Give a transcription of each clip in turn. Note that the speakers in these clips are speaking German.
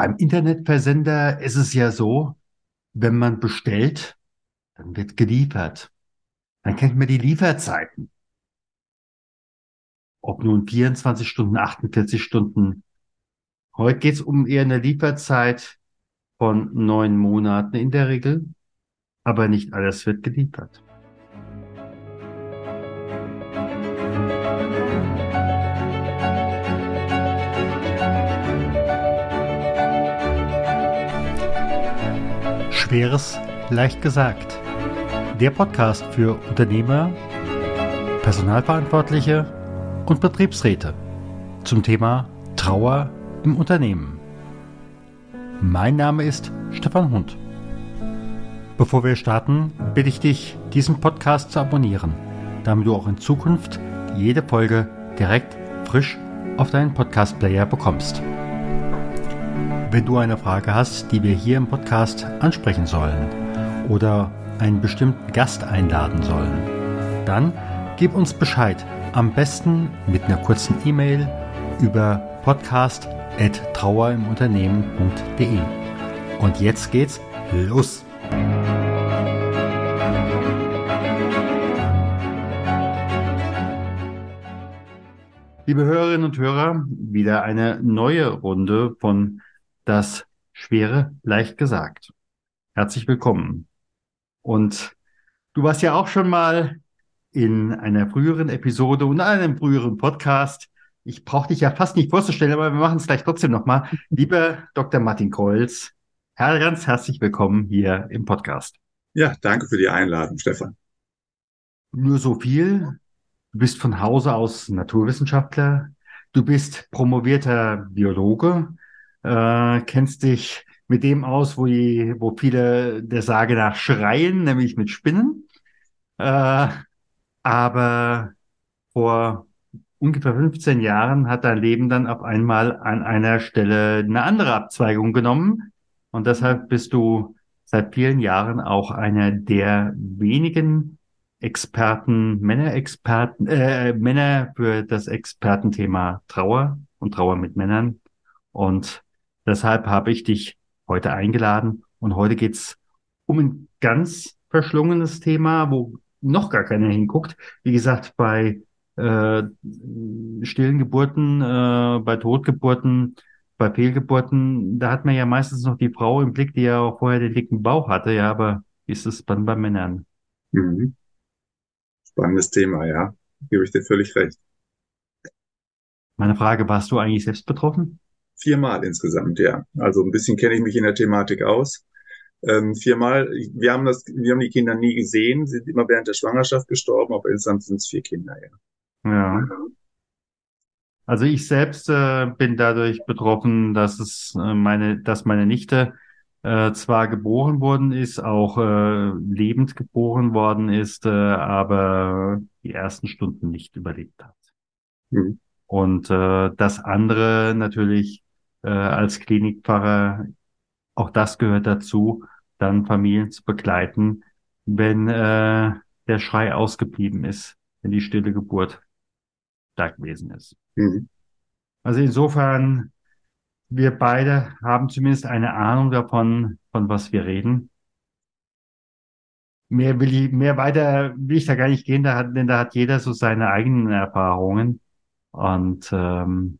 Beim Internetversender ist es ja so, wenn man bestellt, dann wird geliefert. Dann kennt man die Lieferzeiten. Ob nun 24 Stunden, 48 Stunden. Heute geht es um eher eine Lieferzeit von neun Monaten in der Regel, aber nicht alles wird geliefert. Schweres leicht gesagt. Der Podcast für Unternehmer, Personalverantwortliche und Betriebsräte zum Thema Trauer im Unternehmen. Mein Name ist Stefan Hund. Bevor wir starten, bitte ich dich, diesen Podcast zu abonnieren, damit du auch in Zukunft jede Folge direkt frisch auf deinen Podcast-Player bekommst. Wenn du eine Frage hast, die wir hier im Podcast ansprechen sollen oder einen bestimmten Gast einladen sollen, dann gib uns Bescheid. Am besten mit einer kurzen E-Mail über podcast.trauerimunternehmen.de. Und jetzt geht's los! Liebe Hörerinnen und Hörer, wieder eine neue Runde von das Schwere leicht gesagt. Herzlich willkommen. Und du warst ja auch schon mal in einer früheren Episode und einem früheren Podcast. Ich brauche dich ja fast nicht vorzustellen, aber wir machen es gleich trotzdem nochmal. Lieber Dr. Martin Kreuz, ganz herzlich willkommen hier im Podcast. Ja, danke für die Einladung, Stefan. Nur so viel. Du bist von Hause aus Naturwissenschaftler. Du bist promovierter Biologe äh, kennst dich mit dem aus, wo, die, wo viele der Sage nach schreien, nämlich mit Spinnen. Äh, aber vor ungefähr 15 Jahren hat dein Leben dann auf einmal an einer Stelle eine andere Abzweigung genommen. Und deshalb bist du seit vielen Jahren auch einer der wenigen Experten, Männerexperten, äh, Männer für das Expertenthema Trauer und Trauer mit Männern. Und Deshalb habe ich dich heute eingeladen und heute geht's um ein ganz verschlungenes Thema, wo noch gar keiner hinguckt. Wie gesagt, bei äh, stillen Geburten, äh, bei Totgeburten, bei Fehlgeburten, da hat man ja meistens noch die Frau im Blick, die ja auch vorher den dicken Bauch hatte, ja, aber wie ist es dann bei Männern? Mhm. Spannendes Thema, ja. Gebe ich dir völlig recht. Meine Frage, warst du eigentlich selbst betroffen? Viermal insgesamt, ja. Also ein bisschen kenne ich mich in der Thematik aus. Ähm, viermal, wir haben das, wir haben die Kinder nie gesehen, sind immer während der Schwangerschaft gestorben, aber insgesamt sind es vier Kinder, ja. Ja. Also ich selbst äh, bin dadurch betroffen, dass es äh, meine, dass meine Nichte äh, zwar geboren worden ist, auch äh, lebend geboren worden ist, äh, aber die ersten Stunden nicht überlebt hat. Mhm. Und äh, das andere natürlich äh, als Klinikpfarrer, auch das gehört dazu, dann Familien zu begleiten, wenn äh, der Schrei ausgeblieben ist, wenn die stille Geburt da gewesen ist. Mhm. Also insofern, wir beide haben zumindest eine Ahnung davon, von was wir reden. Mehr will ich, mehr weiter will ich da gar nicht gehen, da hat, denn da hat jeder so seine eigenen Erfahrungen. Und ähm,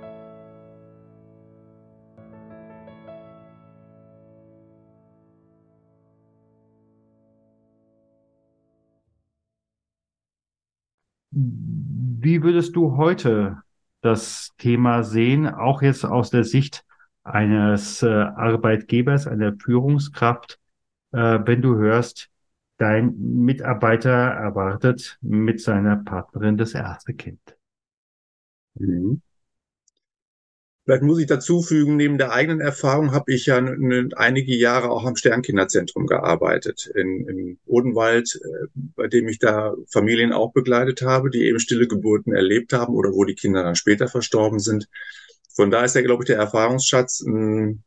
Wie würdest du heute das Thema sehen, auch jetzt aus der Sicht eines äh, Arbeitgebers, einer Führungskraft, äh, wenn du hörst, dein Mitarbeiter erwartet mit seiner Partnerin das erste Kind? Mhm. Vielleicht muss ich dazu fügen, neben der eigenen Erfahrung habe ich ja einige Jahre auch am Sternkinderzentrum gearbeitet in, in Odenwald, äh, bei dem ich da Familien auch begleitet habe, die eben stille Geburten erlebt haben oder wo die Kinder dann später verstorben sind. Von da ist ja, glaube ich, der Erfahrungsschatz ein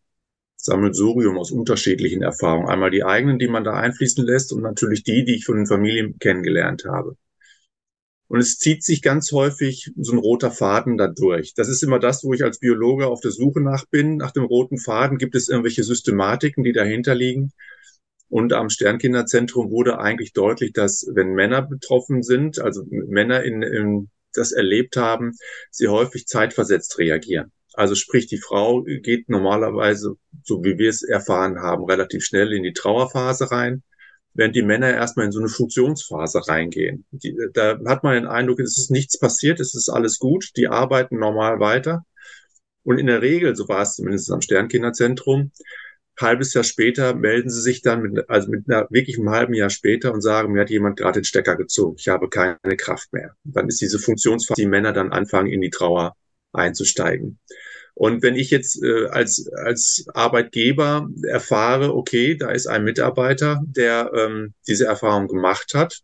Sammelsurium aus unterschiedlichen Erfahrungen. Einmal die eigenen, die man da einfließen lässt und natürlich die, die ich von den Familien kennengelernt habe. Und es zieht sich ganz häufig so ein roter Faden da durch. Das ist immer das, wo ich als Biologe auf der Suche nach bin. Nach dem roten Faden gibt es irgendwelche Systematiken, die dahinter liegen. Und am Sternkinderzentrum wurde eigentlich deutlich, dass wenn Männer betroffen sind, also Männer in, in das erlebt haben, sie häufig zeitversetzt reagieren. Also sprich, die Frau geht normalerweise, so wie wir es erfahren haben, relativ schnell in die Trauerphase rein während die Männer erstmal in so eine Funktionsphase reingehen. Die, da hat man den Eindruck, es ist nichts passiert, es ist alles gut, die arbeiten normal weiter. Und in der Regel, so war es zumindest am Sternkinderzentrum, halbes Jahr später melden sie sich dann mit, also mit einer wirklich einem halben Jahr später und sagen, mir hat jemand gerade den Stecker gezogen, ich habe keine Kraft mehr. Dann ist diese Funktionsphase, die Männer dann anfangen, in die Trauer einzusteigen. Und wenn ich jetzt äh, als, als Arbeitgeber erfahre, okay, da ist ein Mitarbeiter, der ähm, diese Erfahrung gemacht hat,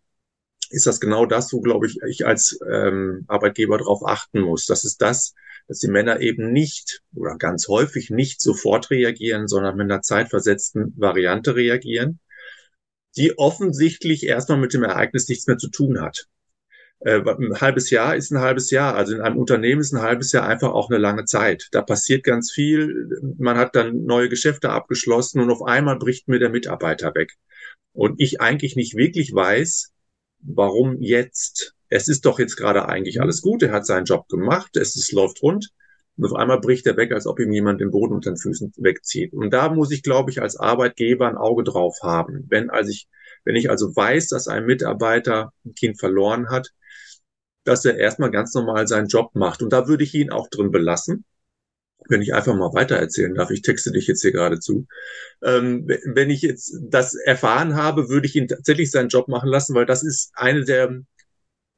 ist das genau das, wo, glaube ich, ich als ähm, Arbeitgeber darauf achten muss. Das ist das, dass die Männer eben nicht oder ganz häufig nicht sofort reagieren, sondern mit einer zeitversetzten Variante reagieren, die offensichtlich erstmal mit dem Ereignis nichts mehr zu tun hat. Äh, ein halbes Jahr ist ein halbes Jahr. Also in einem Unternehmen ist ein halbes Jahr einfach auch eine lange Zeit. Da passiert ganz viel. Man hat dann neue Geschäfte abgeschlossen und auf einmal bricht mir der Mitarbeiter weg. Und ich eigentlich nicht wirklich weiß, warum jetzt? Es ist doch jetzt gerade eigentlich alles gut. Er hat seinen Job gemacht. Es ist, läuft rund. Und auf einmal bricht er weg, als ob ihm jemand den Boden unter den Füßen wegzieht. Und da muss ich, glaube ich, als Arbeitgeber ein Auge drauf haben. Wenn also ich, wenn ich also weiß, dass ein Mitarbeiter ein Kind verloren hat, dass er erstmal ganz normal seinen Job macht. Und da würde ich ihn auch drin belassen. Wenn ich einfach mal weitererzählen darf, ich texte dich jetzt hier gerade zu. Ähm, wenn ich jetzt das erfahren habe, würde ich ihn tatsächlich seinen Job machen lassen, weil das ist eine der,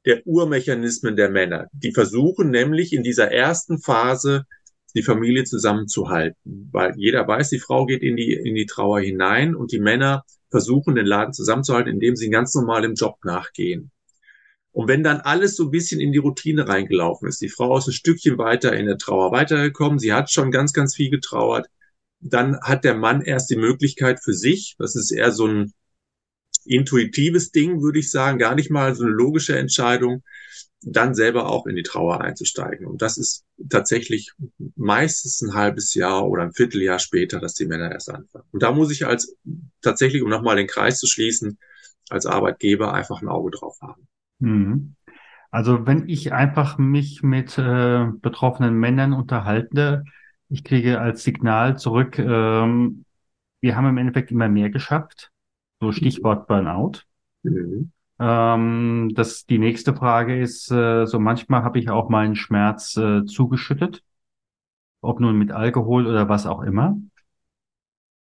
der Urmechanismen der Männer. Die versuchen nämlich in dieser ersten Phase die Familie zusammenzuhalten, weil jeder weiß, die Frau geht in die, in die Trauer hinein und die Männer versuchen, den Laden zusammenzuhalten, indem sie ganz normal im Job nachgehen. Und wenn dann alles so ein bisschen in die Routine reingelaufen ist, die Frau ist ein Stückchen weiter in der Trauer weitergekommen, sie hat schon ganz, ganz viel getrauert, dann hat der Mann erst die Möglichkeit für sich, das ist eher so ein intuitives Ding, würde ich sagen, gar nicht mal so eine logische Entscheidung, dann selber auch in die Trauer einzusteigen. Und das ist tatsächlich meistens ein halbes Jahr oder ein Vierteljahr später, dass die Männer erst anfangen. Und da muss ich als tatsächlich, um nochmal den Kreis zu schließen, als Arbeitgeber einfach ein Auge drauf haben. Mhm. Also wenn ich einfach mich mit äh, betroffenen Männern unterhalte, ich kriege als Signal zurück, ähm, wir haben im Endeffekt immer mehr geschafft. So Stichwort Burnout. Mhm. Ähm, das die nächste Frage ist, äh, so manchmal habe ich auch meinen Schmerz äh, zugeschüttet, ob nun mit Alkohol oder was auch immer.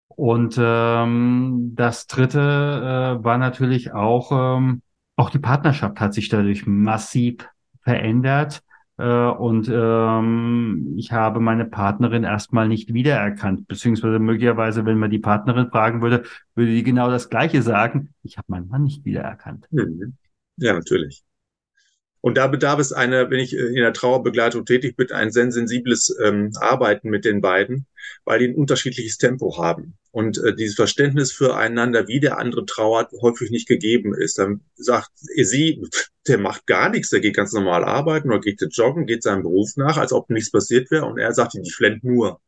Und ähm, das dritte äh, war natürlich auch ähm, auch die Partnerschaft hat sich dadurch massiv verändert. Äh, und ähm, ich habe meine Partnerin erstmal nicht wiedererkannt, beziehungsweise möglicherweise, wenn man die Partnerin fragen würde, würde die genau das Gleiche sagen. Ich habe meinen Mann nicht wiedererkannt. Mhm. Ja, natürlich. Und da bedarf es einer, wenn ich in der Trauerbegleitung tätig bin, ein sehr sensibles ähm, Arbeiten mit den beiden, weil die ein unterschiedliches Tempo haben. Und äh, dieses Verständnis füreinander, wie der andere trauert, häufig nicht gegeben ist. Dann sagt sie, der macht gar nichts, der geht ganz normal arbeiten oder geht joggen, geht seinem Beruf nach, als ob nichts passiert wäre. Und er sagt, die flennt nur.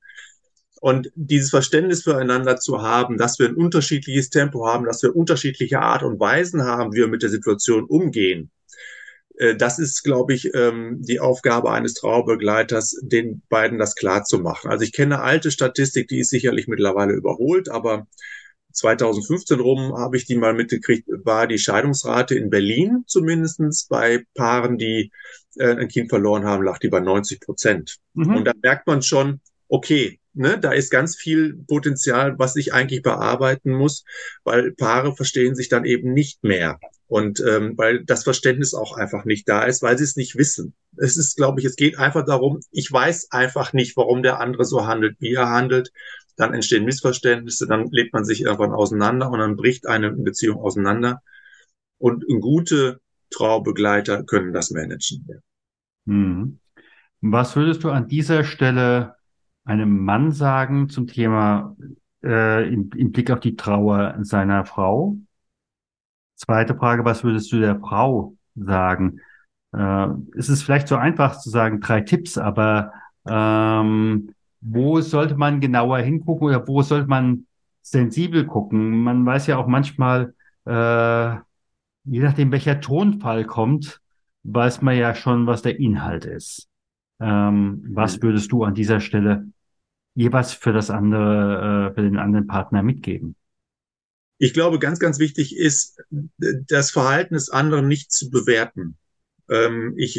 Und dieses Verständnis füreinander zu haben, dass wir ein unterschiedliches Tempo haben, dass wir unterschiedliche Art und Weisen haben, wie wir mit der Situation umgehen, das ist, glaube ich, ähm, die Aufgabe eines Trauerbegleiters, den beiden das klar zu machen. Also ich kenne alte Statistik, die ist sicherlich mittlerweile überholt, aber 2015 rum habe ich die mal mitgekriegt, war die Scheidungsrate in Berlin zumindestens bei Paaren, die äh, ein Kind verloren haben, lag die bei 90 Prozent. Mhm. Und da merkt man schon, okay, ne, da ist ganz viel Potenzial, was ich eigentlich bearbeiten muss, weil Paare verstehen sich dann eben nicht mehr. Und ähm, weil das Verständnis auch einfach nicht da ist, weil sie es nicht wissen. Es ist, glaube ich, es geht einfach darum, ich weiß einfach nicht, warum der andere so handelt, wie er handelt. Dann entstehen Missverständnisse, dann lebt man sich irgendwann auseinander und dann bricht eine Beziehung auseinander. Und gute Traubegleiter können das managen. Hm. Was würdest du an dieser Stelle einem Mann sagen zum Thema äh, im, im Blick auf die Trauer seiner Frau? Zweite Frage, was würdest du der Frau sagen? Äh, es ist vielleicht so einfach zu sagen, drei Tipps, aber ähm, wo sollte man genauer hingucken oder wo sollte man sensibel gucken? Man weiß ja auch manchmal, äh, je nachdem welcher Tonfall kommt, weiß man ja schon, was der Inhalt ist. Ähm, was mhm. würdest du an dieser Stelle jeweils für das andere, äh, für den anderen Partner mitgeben? Ich glaube, ganz, ganz wichtig ist, das Verhalten des anderen nicht zu bewerten. Ähm, ich,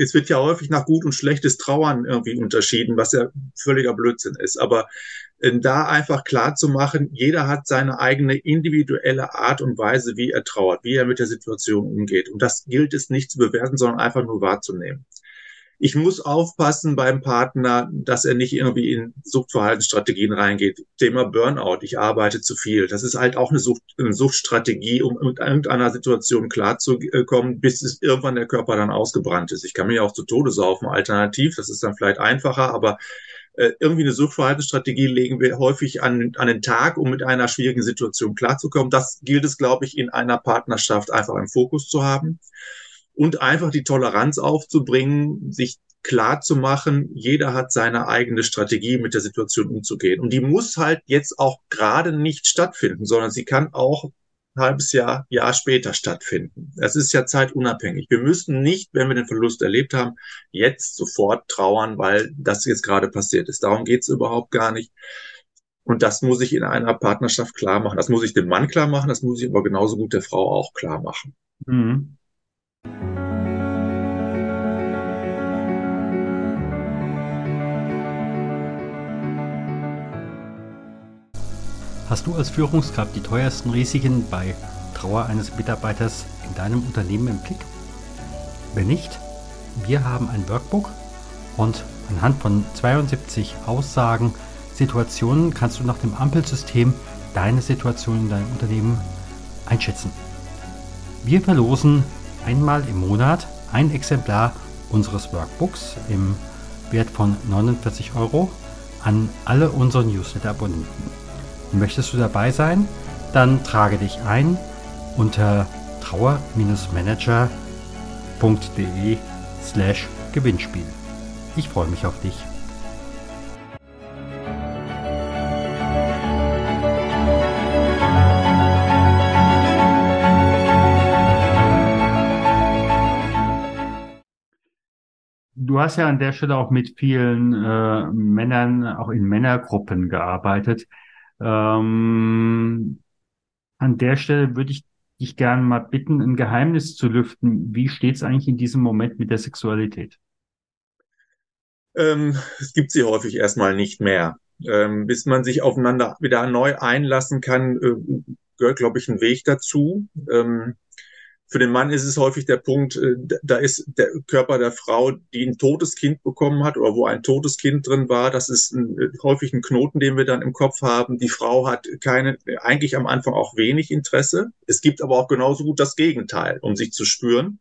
es wird ja häufig nach gut und schlechtes Trauern irgendwie unterschieden, was ja völliger Blödsinn ist. Aber äh, da einfach klar zu machen, jeder hat seine eigene individuelle Art und Weise, wie er trauert, wie er mit der Situation umgeht. Und das gilt es nicht zu bewerten, sondern einfach nur wahrzunehmen ich muss aufpassen beim Partner, dass er nicht irgendwie in Suchtverhaltensstrategien reingeht. Thema Burnout, ich arbeite zu viel. Das ist halt auch eine, Sucht, eine Suchtstrategie, um mit irgendeiner Situation klarzukommen, bis es irgendwann der Körper dann ausgebrannt ist. Ich kann mich auch zu Tode saufen, alternativ. Das ist dann vielleicht einfacher, aber äh, irgendwie eine Suchtverhaltensstrategie legen wir häufig an, an den Tag, um mit einer schwierigen Situation klarzukommen. Das gilt es, glaube ich, in einer Partnerschaft einfach im Fokus zu haben und einfach die Toleranz aufzubringen, sich klar zu machen, jeder hat seine eigene Strategie, mit der Situation umzugehen. Und die muss halt jetzt auch gerade nicht stattfinden, sondern sie kann auch ein halbes Jahr, Jahr später stattfinden. Das ist ja zeitunabhängig. Wir müssen nicht, wenn wir den Verlust erlebt haben, jetzt sofort trauern, weil das jetzt gerade passiert ist. Darum geht's überhaupt gar nicht. Und das muss ich in einer Partnerschaft klar machen. Das muss ich dem Mann klar machen, das muss ich aber genauso gut der Frau auch klar machen. Mhm. Hast du als Führungskraft die teuersten Risiken bei Trauer eines Mitarbeiters in deinem Unternehmen im Blick? Wenn nicht, wir haben ein Workbook und anhand von 72 Aussagen, Situationen kannst du nach dem Ampelsystem deine Situation in deinem Unternehmen einschätzen. Wir verlosen einmal im Monat ein Exemplar unseres Workbooks im Wert von 49 Euro an alle unsere Newsletter-Abonnenten. Möchtest du dabei sein? Dann trage dich ein unter trauer-manager.de slash Gewinnspiel. Ich freue mich auf dich. Hast ja an der Stelle auch mit vielen äh, Männern, auch in Männergruppen gearbeitet. Ähm, an der Stelle würde ich dich gerne mal bitten, ein Geheimnis zu lüften. Wie steht es eigentlich in diesem Moment mit der Sexualität? Ähm, es gibt sie häufig erstmal nicht mehr. Ähm, bis man sich aufeinander wieder neu einlassen kann, äh, gehört, glaube ich, ein Weg dazu. Ähm, für den Mann ist es häufig der Punkt, äh, da ist der Körper der Frau, die ein totes Kind bekommen hat oder wo ein totes Kind drin war. Das ist ein, äh, häufig ein Knoten, den wir dann im Kopf haben. Die Frau hat keine, eigentlich am Anfang auch wenig Interesse. Es gibt aber auch genauso gut das Gegenteil, um sich zu spüren.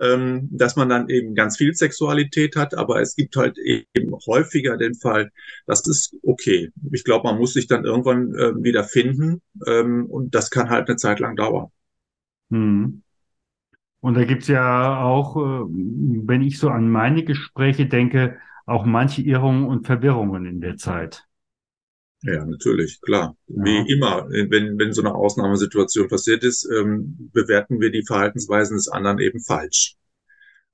ähm, dass man dann eben ganz viel Sexualität hat, aber es gibt halt eben häufiger den Fall, das ist okay. Ich glaube, man muss sich dann irgendwann äh, wieder finden ähm, und das kann halt eine Zeit lang dauern. Hm. Und da gibt's ja auch, äh, wenn ich so an meine Gespräche denke, auch manche Irrungen und Verwirrungen in der Zeit. Ja, natürlich, klar. Ja. Wie immer, wenn, wenn so eine Ausnahmesituation passiert ist, ähm, bewerten wir die Verhaltensweisen des anderen eben falsch.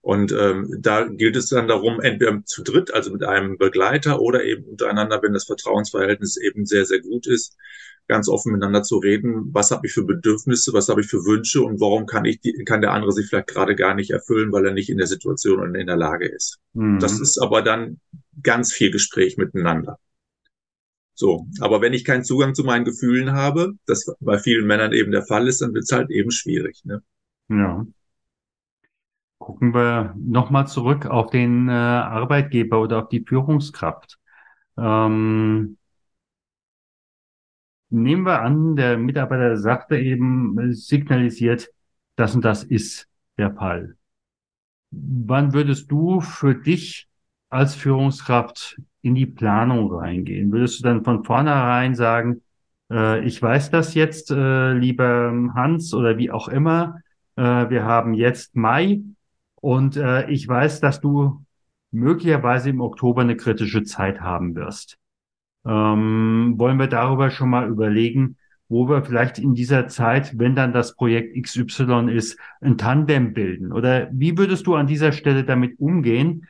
Und ähm, da gilt es dann darum, entweder zu dritt, also mit einem Begleiter oder eben untereinander, wenn das Vertrauensverhältnis eben sehr, sehr gut ist, ganz offen miteinander zu reden, was habe ich für Bedürfnisse, was habe ich für Wünsche und warum kann ich die, kann der andere sich vielleicht gerade gar nicht erfüllen, weil er nicht in der Situation und in der Lage ist. Mhm. Das ist aber dann ganz viel Gespräch miteinander. So, aber wenn ich keinen Zugang zu meinen Gefühlen habe, das bei vielen Männern eben der Fall ist, dann wird es halt eben schwierig. Ne? Ja. Gucken wir nochmal zurück auf den äh, Arbeitgeber oder auf die Führungskraft. Ähm, nehmen wir an, der Mitarbeiter sagte eben, signalisiert, das und das ist der Fall. Wann würdest du für dich als Führungskraft in die Planung reingehen? Würdest du dann von vornherein sagen, äh, ich weiß das jetzt, äh, lieber Hans oder wie auch immer, äh, wir haben jetzt Mai und äh, ich weiß, dass du möglicherweise im Oktober eine kritische Zeit haben wirst. Ähm, wollen wir darüber schon mal überlegen, wo wir vielleicht in dieser Zeit, wenn dann das Projekt XY ist, ein Tandem bilden? Oder wie würdest du an dieser Stelle damit umgehen,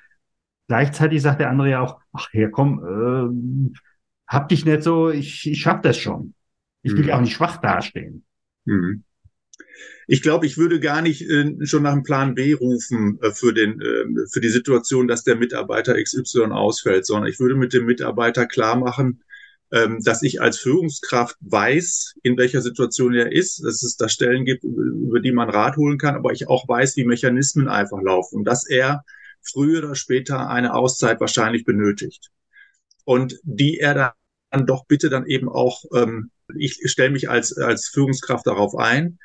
Gleichzeitig sagt der andere ja auch, ach ja, komm, äh, hab dich nicht so, ich, ich schaff das schon. Ich will ja mhm. auch nicht schwach dastehen. Mhm. Ich glaube, ich würde gar nicht äh, schon nach einem Plan B rufen äh, für, den, äh, für die Situation, dass der Mitarbeiter XY ausfällt, sondern ich würde mit dem Mitarbeiter klar machen, ähm, dass ich als Führungskraft weiß, in welcher Situation er ist, dass es da Stellen gibt, über die man Rat holen kann, aber ich auch weiß, wie Mechanismen einfach laufen und dass er früher oder später eine Auszeit wahrscheinlich benötigt. Und die er dann doch bitte dann eben auch, ähm, ich stelle mich als, als Führungskraft darauf ein,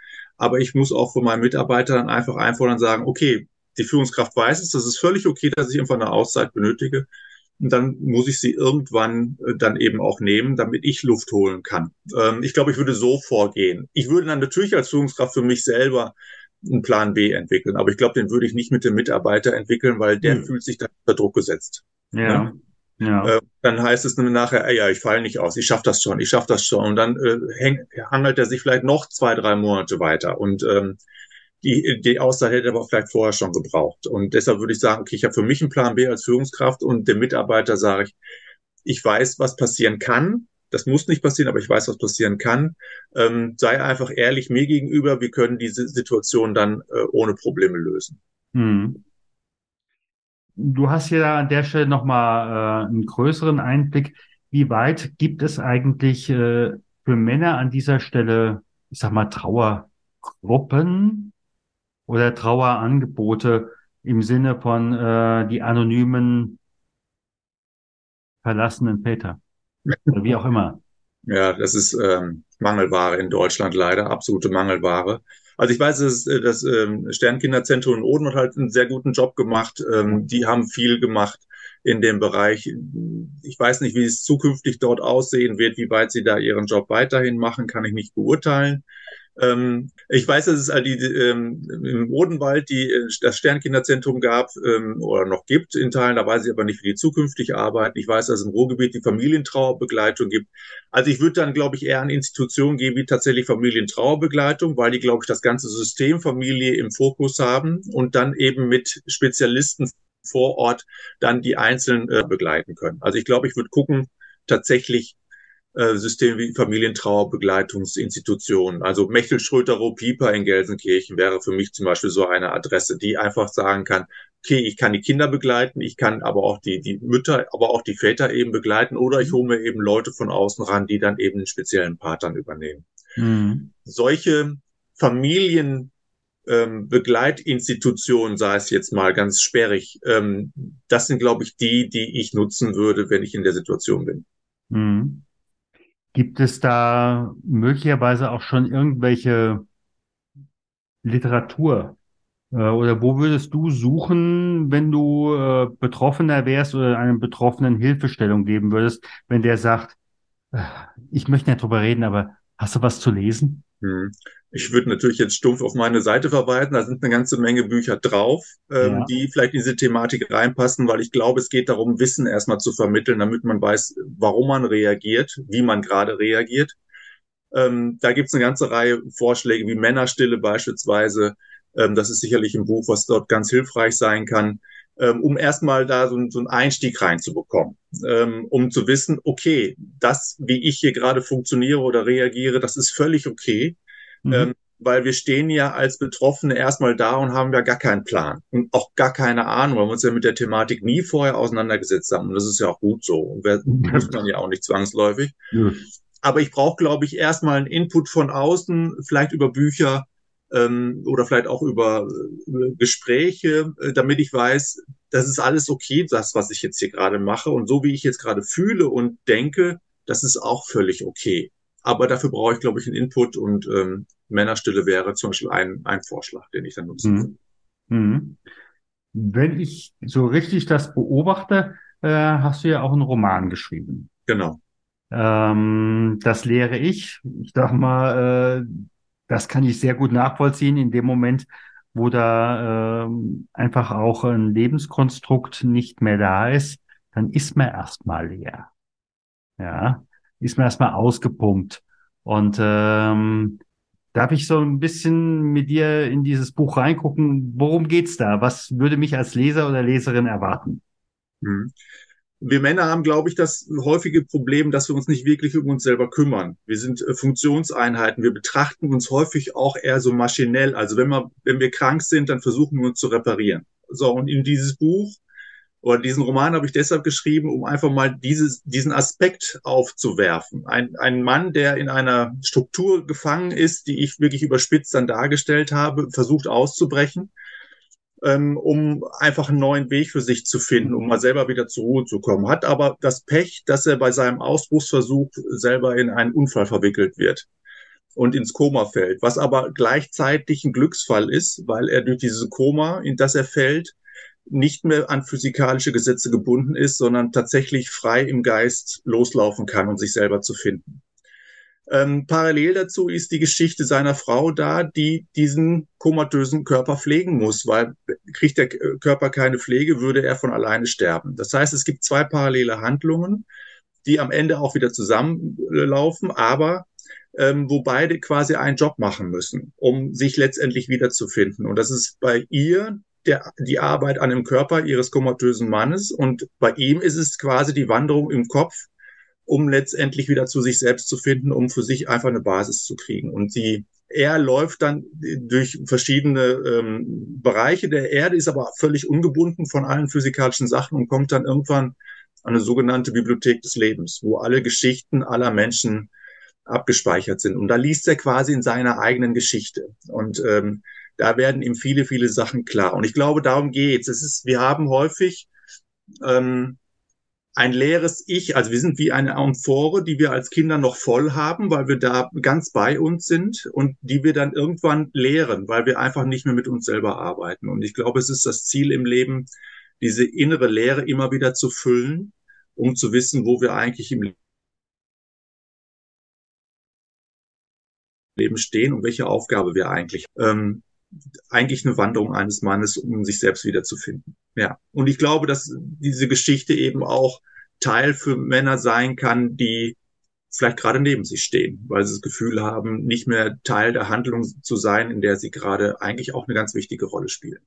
aber ich muss auch von meinen Mitarbeitern einfach einfordern und sagen, okay, die Führungskraft weiß es, das ist völlig okay, dass ich einfach eine Auszeit benötige. Und dann muss ich sie irgendwann äh, dann eben auch nehmen, damit ich Luft holen kann. Ähm, ich glaube, ich würde so vorgehen. Ich würde dann natürlich als Führungskraft für mich selber einen Plan B entwickeln. Aber ich glaube, den würde ich nicht mit dem Mitarbeiter entwickeln, weil der hm. fühlt sich dann unter Druck gesetzt. Ja. ja. Äh, dann heißt es nachher, ey, ja, ich falle nicht aus, ich schaffe das schon, ich schaffe das schon. Und dann äh, häng, hangelt er sich vielleicht noch zwei, drei Monate weiter. Und ähm, die, die Auszeit hätte er aber vielleicht vorher schon gebraucht. Und deshalb würde ich sagen, okay, ich habe für mich einen Plan B als Führungskraft und dem Mitarbeiter sage ich, ich weiß, was passieren kann. Das muss nicht passieren, aber ich weiß, was passieren kann. Ähm, sei einfach ehrlich mir gegenüber. Wir können diese Situation dann äh, ohne Probleme lösen. Hm. Du hast ja an der Stelle nochmal äh, einen größeren Einblick. Wie weit gibt es eigentlich äh, für Männer an dieser Stelle, ich sag mal, Trauergruppen oder Trauerangebote im Sinne von äh, die anonymen verlassenen Väter? Wie auch immer. Ja, das ist ähm, Mangelware in Deutschland leider, absolute Mangelware. Also ich weiß, dass äh, das ähm, Sternkinderzentrum in Oden hat halt einen sehr guten Job gemacht. Ähm, die haben viel gemacht in dem Bereich. Ich weiß nicht, wie es zukünftig dort aussehen wird, wie weit sie da ihren Job weiterhin machen, kann ich nicht beurteilen. Ähm, ich weiß, dass es die, ähm, im Odenwald die, äh, das Sternkinderzentrum gab ähm, oder noch gibt in Teilen. Da weiß ich aber nicht, wie die zukünftig arbeiten. Ich weiß, dass es im Ruhrgebiet die Familientrauerbegleitung gibt. Also ich würde dann, glaube ich, eher an Institutionen gehen wie tatsächlich Familientrauerbegleitung, weil die, glaube ich, das ganze System Familie im Fokus haben und dann eben mit Spezialisten vor Ort dann die Einzelnen äh, begleiten können. Also ich glaube, ich würde gucken, tatsächlich äh, System wie Familientrauerbegleitungsinstitutionen. Also Mechtel, Schröter, Pieper in Gelsenkirchen wäre für mich zum Beispiel so eine Adresse, die einfach sagen kann, okay, ich kann die Kinder begleiten, ich kann aber auch die, die Mütter, aber auch die Väter eben begleiten oder ich hole mir eben Leute von außen ran, die dann eben einen speziellen Part dann übernehmen. Mhm. Solche Familien ähm, Begleitinstitutionen, sei es jetzt mal ganz sperrig, ähm, das sind, glaube ich, die, die ich nutzen würde, wenn ich in der Situation bin. Mhm. Gibt es da möglicherweise auch schon irgendwelche Literatur Äh, oder wo würdest du suchen, wenn du äh, Betroffener wärst oder einem Betroffenen Hilfestellung geben würdest, wenn der sagt, äh, ich möchte nicht drüber reden, aber hast du was zu lesen? Ich würde natürlich jetzt stumpf auf meine Seite verweisen. Da sind eine ganze Menge Bücher drauf, ähm, ja. die vielleicht in diese Thematik reinpassen, weil ich glaube, es geht darum, Wissen erstmal zu vermitteln, damit man weiß, warum man reagiert, wie man gerade reagiert. Ähm, da gibt es eine ganze Reihe Vorschläge wie Männerstille beispielsweise. Ähm, das ist sicherlich ein Buch, was dort ganz hilfreich sein kann, ähm, um erstmal da so, so einen Einstieg reinzubekommen, ähm, um zu wissen, okay, das, wie ich hier gerade funktioniere oder reagiere, das ist völlig okay. Mhm. Ähm, weil wir stehen ja als Betroffene erstmal da und haben ja gar keinen Plan und auch gar keine Ahnung, weil wir uns ja mit der Thematik nie vorher auseinandergesetzt haben. Und das ist ja auch gut so. Und wer, muss man ja auch nicht zwangsläufig. Ja. Aber ich brauche, glaube ich, erstmal einen Input von außen, vielleicht über Bücher ähm, oder vielleicht auch über, über Gespräche, äh, damit ich weiß, das ist alles okay, das, was ich jetzt hier gerade mache. Und so wie ich jetzt gerade fühle und denke, das ist auch völlig okay. Aber dafür brauche ich, glaube ich, einen Input und ähm, Männerstille wäre zum Beispiel ein, ein Vorschlag, den ich dann nutzen würde. Mhm. mhm. Wenn ich so richtig das beobachte, äh, hast du ja auch einen Roman geschrieben. Genau. Ähm, das lehre ich. Ich sag mal, äh, das kann ich sehr gut nachvollziehen in dem Moment, wo da äh, einfach auch ein Lebenskonstrukt nicht mehr da ist, dann ist man erstmal leer. Ja, ist man erstmal ausgepumpt. Und ähm, darf ich so ein bisschen mit dir in dieses Buch reingucken? Worum geht's da? Was würde mich als Leser oder Leserin erwarten? Hm wir Männer haben, glaube ich, das häufige Problem, dass wir uns nicht wirklich um uns selber kümmern. Wir sind äh, Funktionseinheiten. Wir betrachten uns häufig auch eher so maschinell. Also wenn wir, wenn wir krank sind, dann versuchen wir uns zu reparieren. So, und in dieses Buch oder diesen Roman habe ich deshalb geschrieben, um einfach mal dieses, diesen Aspekt aufzuwerfen. Ein, ein Mann, der in einer Struktur gefangen ist, die ich wirklich überspitzt dann dargestellt habe, versucht auszubrechen ähm, um einfach einen neuen Weg für sich zu finden, um mal selber wieder zur Ruhe zu kommen. Hat aber das Pech, dass er bei seinem Ausbruchsversuch selber in einen Unfall verwickelt wird und ins Koma fällt, was aber gleichzeitig ein Glücksfall ist, weil er durch dieses Koma, in das er fällt, nicht mehr an physikalische Gesetze gebunden ist, sondern tatsächlich frei im Geist loslaufen kann, um sich selber zu finden. Ähm, parallel dazu ist die Geschichte seiner Frau da, die diesen komatösen Körper pflegen muss, weil kriegt der Körper keine Pflege, würde er von alleine sterben. Das heißt, es gibt zwei parallele Handlungen, die am Ende auch wieder zusammenlaufen, aber ähm, wo beide quasi einen Job machen müssen, um sich letztendlich wiederzufinden. Und das ist bei ihr der, die Arbeit an dem Körper ihres komatösen Mannes und bei ihm ist es quasi die Wanderung im Kopf um letztendlich wieder zu sich selbst zu finden, um für sich einfach eine Basis zu kriegen. Und sie, er läuft dann durch verschiedene ähm, Bereiche der Erde, ist aber völlig ungebunden von allen physikalischen Sachen und kommt dann irgendwann an eine sogenannte Bibliothek des Lebens, wo alle Geschichten aller Menschen abgespeichert sind. Und da liest er quasi in seiner eigenen Geschichte. Und ähm, da werden ihm viele, viele Sachen klar. Und ich glaube, darum geht's. Es ist, wir haben häufig ähm, ein leeres Ich, also wir sind wie eine Amphore, die wir als Kinder noch voll haben, weil wir da ganz bei uns sind und die wir dann irgendwann leeren, weil wir einfach nicht mehr mit uns selber arbeiten. Und ich glaube, es ist das Ziel im Leben, diese innere Leere immer wieder zu füllen, um zu wissen, wo wir eigentlich im Leben stehen und welche Aufgabe wir eigentlich ähm, eigentlich eine Wanderung eines Mannes, um sich selbst wiederzufinden. Ja. Und ich glaube, dass diese Geschichte eben auch Teil für Männer sein kann, die vielleicht gerade neben sich stehen, weil sie das Gefühl haben, nicht mehr Teil der Handlung zu sein, in der sie gerade eigentlich auch eine ganz wichtige Rolle spielen.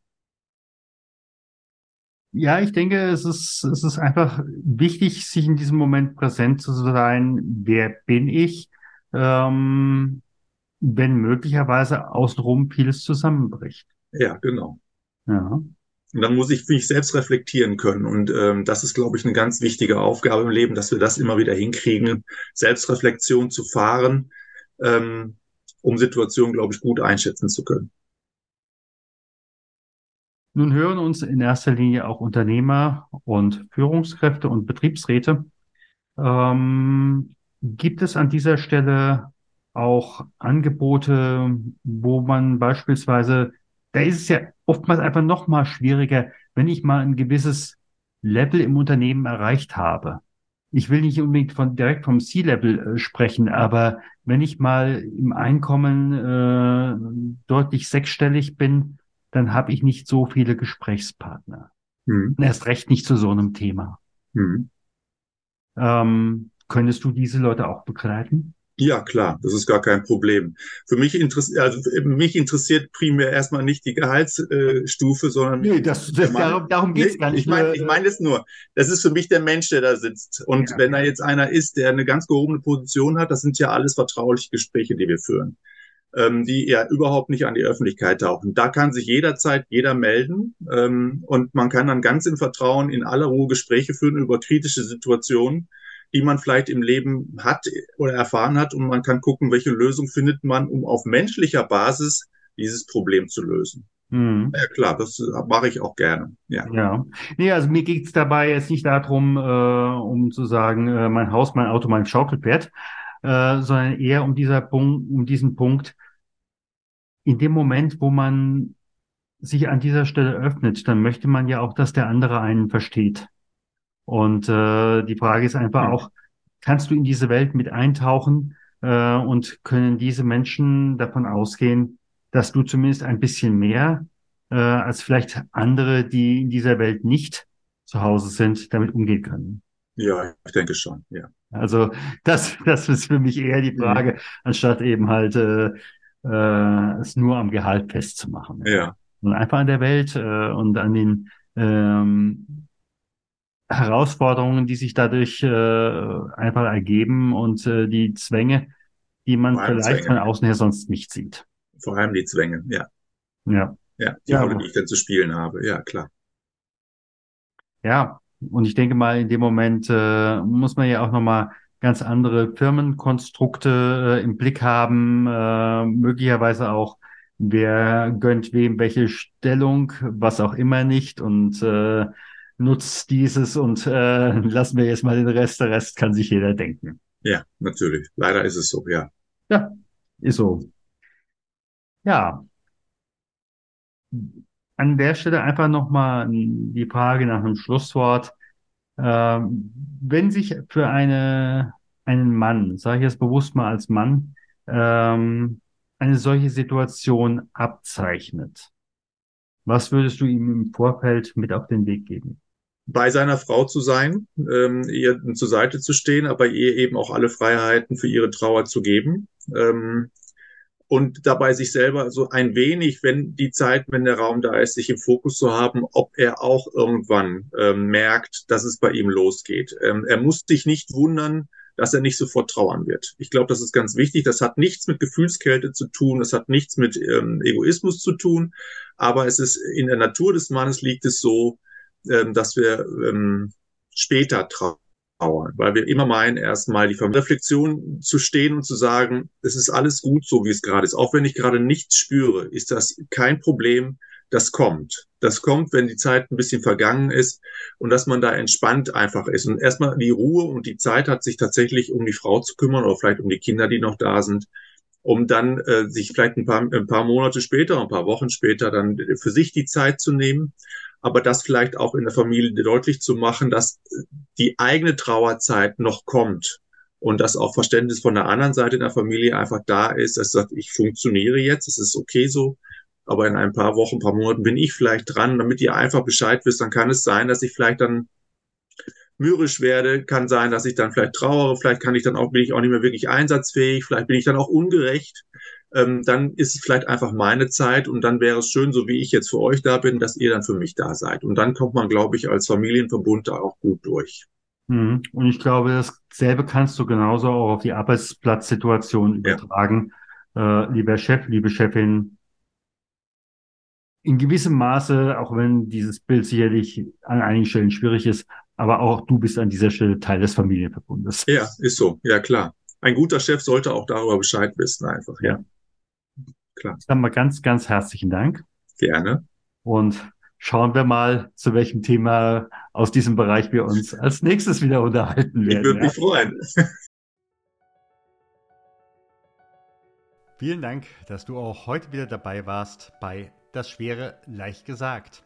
Ja, ich denke, es ist, es ist einfach wichtig, sich in diesem Moment präsent zu sein. Wer bin ich? Ähm, wenn möglicherweise außenrum vieles zusammenbricht. Ja, genau. Ja. Und dann muss ich mich selbst reflektieren können. Und ähm, das ist, glaube ich, eine ganz wichtige Aufgabe im Leben, dass wir das immer wieder hinkriegen, Selbstreflexion zu fahren, ähm, um Situationen, glaube ich, gut einschätzen zu können. Nun hören uns in erster Linie auch Unternehmer und Führungskräfte und Betriebsräte. Ähm, gibt es an dieser Stelle auch Angebote, wo man beispielsweise da ist es ja oftmals einfach noch mal schwieriger, wenn ich mal ein gewisses Level im Unternehmen erreicht habe. Ich will nicht unbedingt von direkt vom C-Level äh, sprechen, aber wenn ich mal im Einkommen äh, deutlich sechsstellig bin, dann habe ich nicht so viele Gesprächspartner. Hm. Erst recht nicht zu so einem Thema. Hm. Ähm, könntest du diese Leute auch begleiten? Ja, klar, das ist gar kein Problem. Für mich interessiert, also mich interessiert primär erstmal nicht die Gehaltsstufe, sondern nee, das, das meine, darum, darum geht's nee, gar nicht. Ich meine, ich meine es nur. Das ist für mich der Mensch, der da sitzt. Und ja, wenn da jetzt einer ist, der eine ganz gehobene Position hat, das sind ja alles vertrauliche Gespräche, die wir führen, ähm, die ja überhaupt nicht an die Öffentlichkeit tauchen. Da kann sich jederzeit jeder melden ähm, und man kann dann ganz im Vertrauen in aller Ruhe Gespräche führen über kritische Situationen die man vielleicht im Leben hat oder erfahren hat. Und man kann gucken, welche Lösung findet man, um auf menschlicher Basis dieses Problem zu lösen. Mhm. Ja klar, das mache ich auch gerne. Ja. ja. Nee, also mir geht es dabei jetzt nicht darum, äh, um zu sagen, äh, mein Haus, mein Auto, mein Schaukelpferd, äh, sondern eher um dieser Punkt, um diesen Punkt, in dem Moment, wo man sich an dieser Stelle öffnet, dann möchte man ja auch, dass der andere einen versteht. Und äh, die Frage ist einfach auch, kannst du in diese Welt mit eintauchen äh, und können diese Menschen davon ausgehen, dass du zumindest ein bisschen mehr äh, als vielleicht andere, die in dieser Welt nicht zu Hause sind, damit umgehen können? Ja, ich denke schon, ja. Also das, das ist für mich eher die mhm. Frage, mhm. anstatt eben halt äh, äh, es nur am Gehalt festzumachen. Ja. Und einfach an der Welt äh, und an den ähm, Herausforderungen, die sich dadurch äh, einfach ergeben und äh, die Zwänge, die man vielleicht Zwänge. von außen her sonst nicht sieht. Vor allem die Zwänge, ja. Ja. Ja, die ja, Rolle, die ich dann zu spielen habe, ja, klar. Ja, und ich denke mal, in dem Moment äh, muss man ja auch nochmal ganz andere Firmenkonstrukte äh, im Blick haben, äh, möglicherweise auch, wer gönnt wem welche Stellung, was auch immer nicht und äh, nutzt dieses und äh, lassen wir jetzt mal den Rest. Der Rest kann sich jeder denken. Ja, natürlich. Leider ist es so, ja. Ja, ist so. Ja. An der Stelle einfach nochmal die Frage nach einem Schlusswort. Ähm, wenn sich für eine, einen Mann, sage ich jetzt bewusst mal als Mann, ähm, eine solche Situation abzeichnet, was würdest du ihm im Vorfeld mit auf den Weg geben? Bei seiner Frau zu sein, ähm, ihr zur Seite zu stehen, aber ihr eben auch alle Freiheiten für ihre Trauer zu geben. Ähm, und dabei sich selber so ein wenig, wenn die Zeit, wenn der Raum da ist, sich im Fokus zu haben, ob er auch irgendwann ähm, merkt, dass es bei ihm losgeht. Ähm, er muss sich nicht wundern, dass er nicht sofort trauern wird. Ich glaube, das ist ganz wichtig. Das hat nichts mit Gefühlskälte zu tun, das hat nichts mit ähm, Egoismus zu tun, aber es ist in der Natur des Mannes liegt es so, ähm, dass wir ähm, später trauern, weil wir immer meinen, erstmal die Reflexion zu stehen und zu sagen, es ist alles gut, so wie es gerade ist. Auch wenn ich gerade nichts spüre, ist das kein Problem. Das kommt. Das kommt, wenn die Zeit ein bisschen vergangen ist und dass man da entspannt einfach ist. Und erstmal die Ruhe und die Zeit hat, sich tatsächlich um die Frau zu kümmern oder vielleicht um die Kinder, die noch da sind, um dann äh, sich vielleicht ein paar, ein paar Monate später, ein paar Wochen später dann für sich die Zeit zu nehmen aber das vielleicht auch in der Familie deutlich zu machen, dass die eigene Trauerzeit noch kommt und dass auch Verständnis von der anderen Seite in der Familie einfach da ist, dass sagt, ich funktioniere jetzt, es ist okay so, aber in ein paar Wochen, ein paar Monaten bin ich vielleicht dran, damit ihr einfach Bescheid wisst, dann kann es sein, dass ich vielleicht dann mürrisch werde, kann sein, dass ich dann vielleicht trauere, vielleicht kann ich dann auch, bin ich auch nicht mehr wirklich einsatzfähig, vielleicht bin ich dann auch ungerecht ähm, dann ist es vielleicht einfach meine Zeit und dann wäre es schön, so wie ich jetzt für euch da bin, dass ihr dann für mich da seid. Und dann kommt man, glaube ich, als Familienverbund da auch gut durch. Mhm. Und ich glaube, dasselbe kannst du genauso auch auf die Arbeitsplatzsituation übertragen. Ja. Äh, lieber Chef, liebe Chefin, in gewissem Maße, auch wenn dieses Bild sicherlich an einigen Stellen schwierig ist, aber auch du bist an dieser Stelle Teil des Familienverbundes. Ja, ist so. Ja, klar. Ein guter Chef sollte auch darüber Bescheid wissen, einfach. Ja. Klar. Dann mal ganz, ganz herzlichen Dank. Gerne. Und schauen wir mal, zu welchem Thema aus diesem Bereich wir uns als nächstes wieder unterhalten werden. Ich würde ja? mich freuen. Vielen Dank, dass du auch heute wieder dabei warst bei das Schwere leicht gesagt.